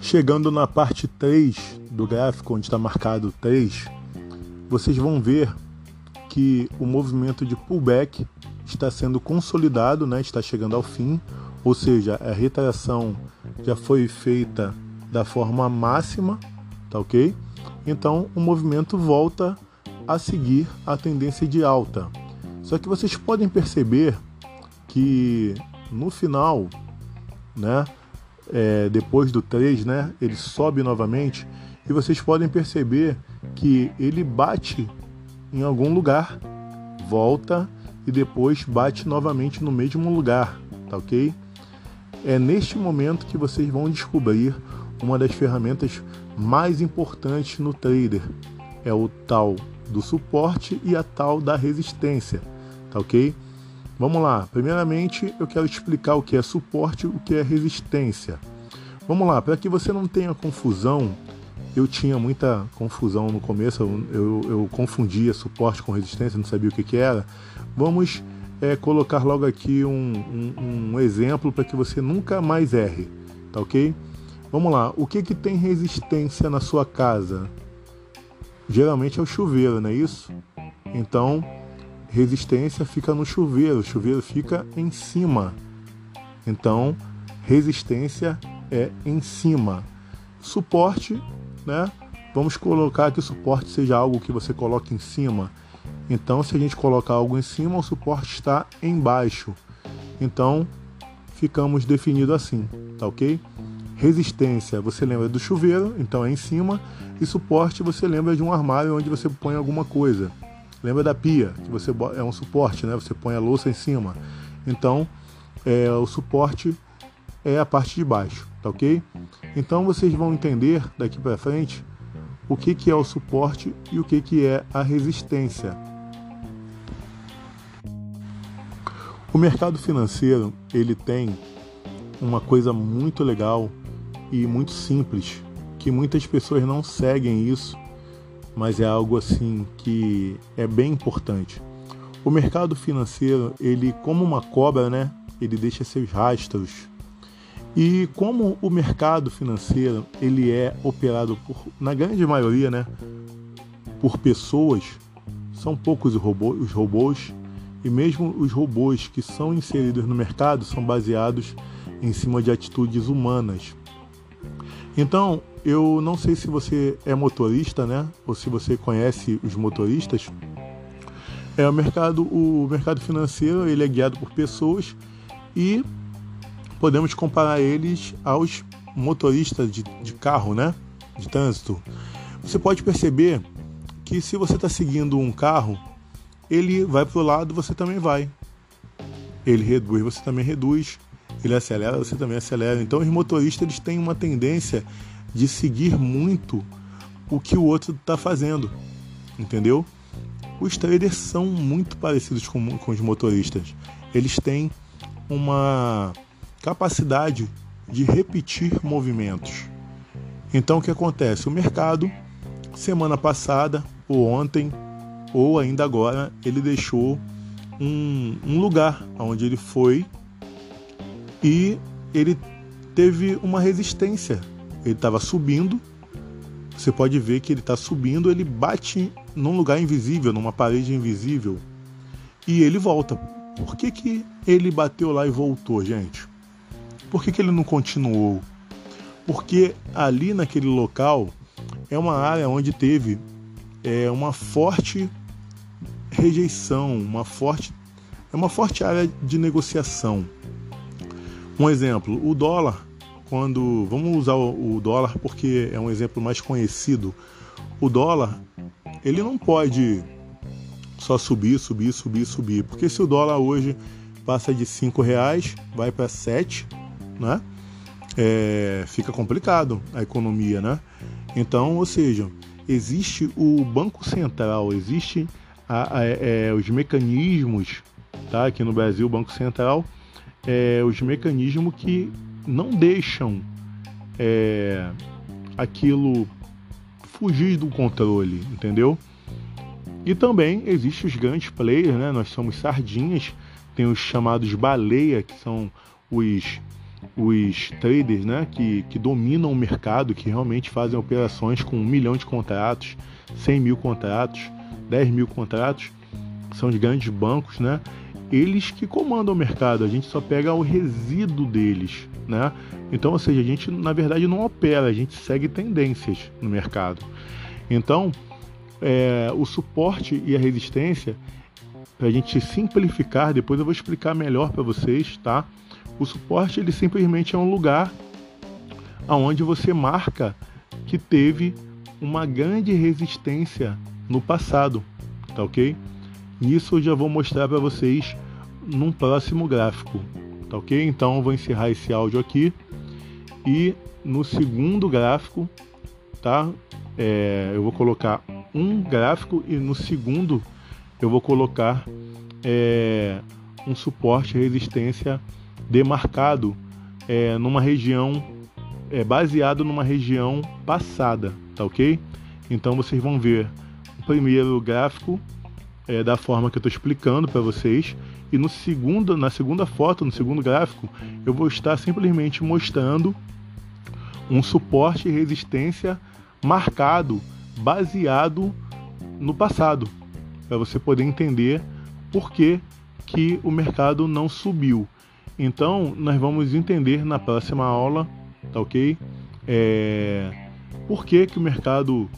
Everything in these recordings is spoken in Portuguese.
Chegando na parte 3 do gráfico, onde está marcado 3, vocês vão ver que o movimento de pullback está sendo consolidado, né? está chegando ao fim, ou seja, a retração já foi feita da forma máxima, tá ok? Então o movimento volta a seguir a tendência de alta. Só que vocês podem perceber que no final, né, é, depois do 3, né, ele sobe novamente e vocês podem perceber que ele bate em algum lugar, volta e depois bate novamente no mesmo lugar, tá ok? É neste momento que vocês vão descobrir uma das ferramentas mais importantes no trader, é o tal do suporte e a tal da resistência, tá ok? Vamos lá, primeiramente eu quero explicar o que é suporte o que é resistência. Vamos lá, para que você não tenha confusão, eu tinha muita confusão no começo, eu, eu, eu confundia suporte com resistência, não sabia o que, que era. Vamos é, colocar logo aqui um, um, um exemplo para que você nunca mais erre, tá ok? Vamos lá, o que, que tem resistência na sua casa? Geralmente é o chuveiro, não é isso? Então, resistência fica no chuveiro, o chuveiro fica em cima. Então, resistência é em cima. Suporte, né? Vamos colocar que o suporte seja algo que você coloque em cima. Então, se a gente colocar algo em cima, o suporte está embaixo. Então, ficamos definido assim, tá ok? Resistência, você lembra do chuveiro, então é em cima. E suporte, você lembra de um armário onde você põe alguma coisa. Lembra da pia, que você é um suporte, né? Você põe a louça em cima. Então, é, o suporte é a parte de baixo, tá ok? Então vocês vão entender daqui para frente o que, que é o suporte e o que, que é a resistência. O mercado financeiro ele tem uma coisa muito legal e muito simples que muitas pessoas não seguem isso, mas é algo assim que é bem importante. O mercado financeiro, ele como uma cobra, né? Ele deixa seus rastros. E como o mercado financeiro, ele é operado por, na grande maioria, né, por pessoas, são poucos os robôs, os robôs e mesmo os robôs que são inseridos no mercado são baseados em cima de atitudes humanas. Então, eu não sei se você é motorista, né? Ou se você conhece os motoristas. É o mercado, o mercado financeiro, ele é guiado por pessoas e podemos comparar eles aos motoristas de, de carro, né? De trânsito. Você pode perceber que se você está seguindo um carro, ele vai para o lado, você também vai. Ele reduz, você também reduz ele acelera, você também acelera. Então os motoristas eles têm uma tendência de seguir muito o que o outro está fazendo, entendeu? Os traders são muito parecidos com, com os motoristas. Eles têm uma capacidade de repetir movimentos. Então o que acontece? O mercado, semana passada, ou ontem, ou ainda agora, ele deixou um, um lugar onde ele foi e ele teve uma resistência. Ele estava subindo, você pode ver que ele está subindo, ele bate num lugar invisível, numa parede invisível, e ele volta. Por que, que ele bateu lá e voltou, gente? Por que, que ele não continuou? Porque ali naquele local é uma área onde teve é, uma forte rejeição, uma forte, é uma forte área de negociação. Um exemplo, o dólar, quando. Vamos usar o dólar porque é um exemplo mais conhecido. O dólar, ele não pode só subir, subir, subir, subir. Porque se o dólar hoje passa de 5 reais, vai para 7, né? É, fica complicado a economia, né? Então, ou seja, existe o Banco Central, existe a, a, é, os mecanismos, tá? Aqui no Brasil, o Banco Central é, os mecanismos que não deixam é, aquilo fugir do controle, entendeu? E também existem os grandes players, né? Nós somos sardinhas, tem os chamados baleia, que são os, os traders, né? Que, que dominam o mercado, que realmente fazem operações com um milhão de contratos, 100 mil contratos, 10 mil contratos, são os grandes bancos, né? Eles que comandam o mercado, a gente só pega o resíduo deles, né? Então, ou seja, a gente na verdade não opera, a gente segue tendências no mercado. Então, é, o suporte e a resistência, para a gente simplificar, depois eu vou explicar melhor para vocês, tá? O suporte ele simplesmente é um lugar aonde você marca que teve uma grande resistência no passado, tá ok? Isso eu já vou mostrar para vocês num próximo gráfico, tá ok? Então eu vou encerrar esse áudio aqui e no segundo gráfico, tá? É, eu vou colocar um gráfico e no segundo eu vou colocar é, um suporte resistência demarcado é, numa região é, baseado numa região passada, tá ok? Então vocês vão ver o primeiro gráfico é, da forma que eu estou explicando para vocês e no segundo, na segunda foto, no segundo gráfico, eu vou estar simplesmente mostrando um suporte e resistência marcado baseado no passado, para você poder entender por que, que o mercado não subiu. Então, nós vamos entender na próxima aula, tá ok? É, por que, que o mercado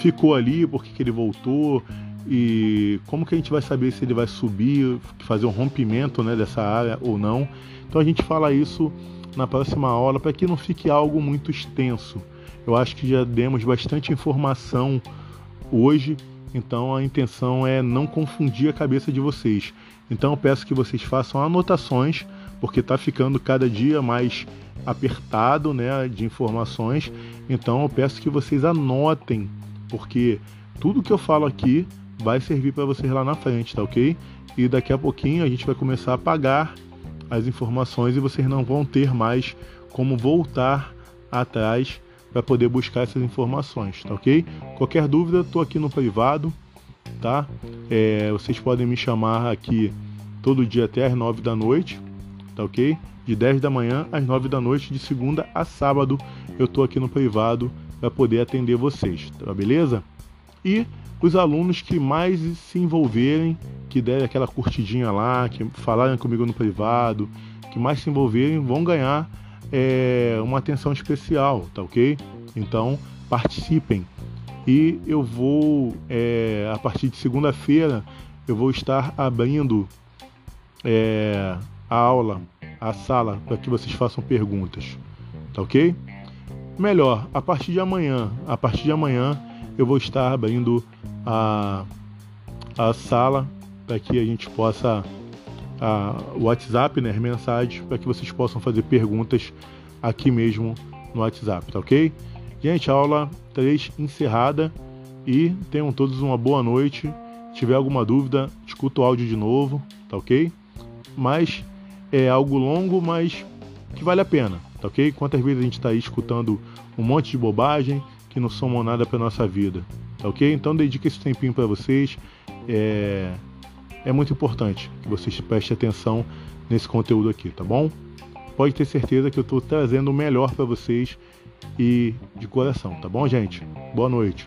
ficou ali, por que, que ele voltou e como que a gente vai saber se ele vai subir, fazer um rompimento né, dessa área ou não. Então a gente fala isso na próxima aula para que não fique algo muito extenso. Eu acho que já demos bastante informação hoje, então a intenção é não confundir a cabeça de vocês. Então eu peço que vocês façam anotações, porque está ficando cada dia mais apertado né, de informações. Então eu peço que vocês anotem, porque tudo que eu falo aqui vai servir para vocês lá na frente, tá ok? E daqui a pouquinho a gente vai começar a apagar as informações e vocês não vão ter mais como voltar atrás para poder buscar essas informações, tá ok? Qualquer dúvida, estou aqui no privado, tá? É, vocês podem me chamar aqui todo dia até as 9 da noite, tá ok? De 10 da manhã às 9 da noite, de segunda a sábado, eu estou aqui no privado para poder atender vocês, tá beleza? E os alunos que mais se envolverem, que derem aquela curtidinha lá, que falarem comigo no privado, que mais se envolverem, vão ganhar é, uma atenção especial, tá ok? Então participem. E eu vou, é, a partir de segunda-feira, eu vou estar abrindo é, a aula, a sala, para que vocês façam perguntas, tá ok? Melhor, a partir de amanhã, a partir de amanhã eu vou estar abrindo a, a sala para que a gente possa o WhatsApp, né, as mensagens, para que vocês possam fazer perguntas aqui mesmo no WhatsApp, tá ok? Gente, aula 3 encerrada e tenham todos uma boa noite. Se tiver alguma dúvida, escuta o áudio de novo, tá ok? Mas é algo longo, mas que vale a pena, tá ok? Quantas vezes a gente está aí escutando um monte de bobagem que não somam nada para nossa vida, tá ok? Então dedique esse tempinho para vocês. É é muito importante que vocês prestem atenção nesse conteúdo aqui, tá bom? Pode ter certeza que eu estou trazendo o melhor para vocês e de coração, tá bom, gente? Boa noite.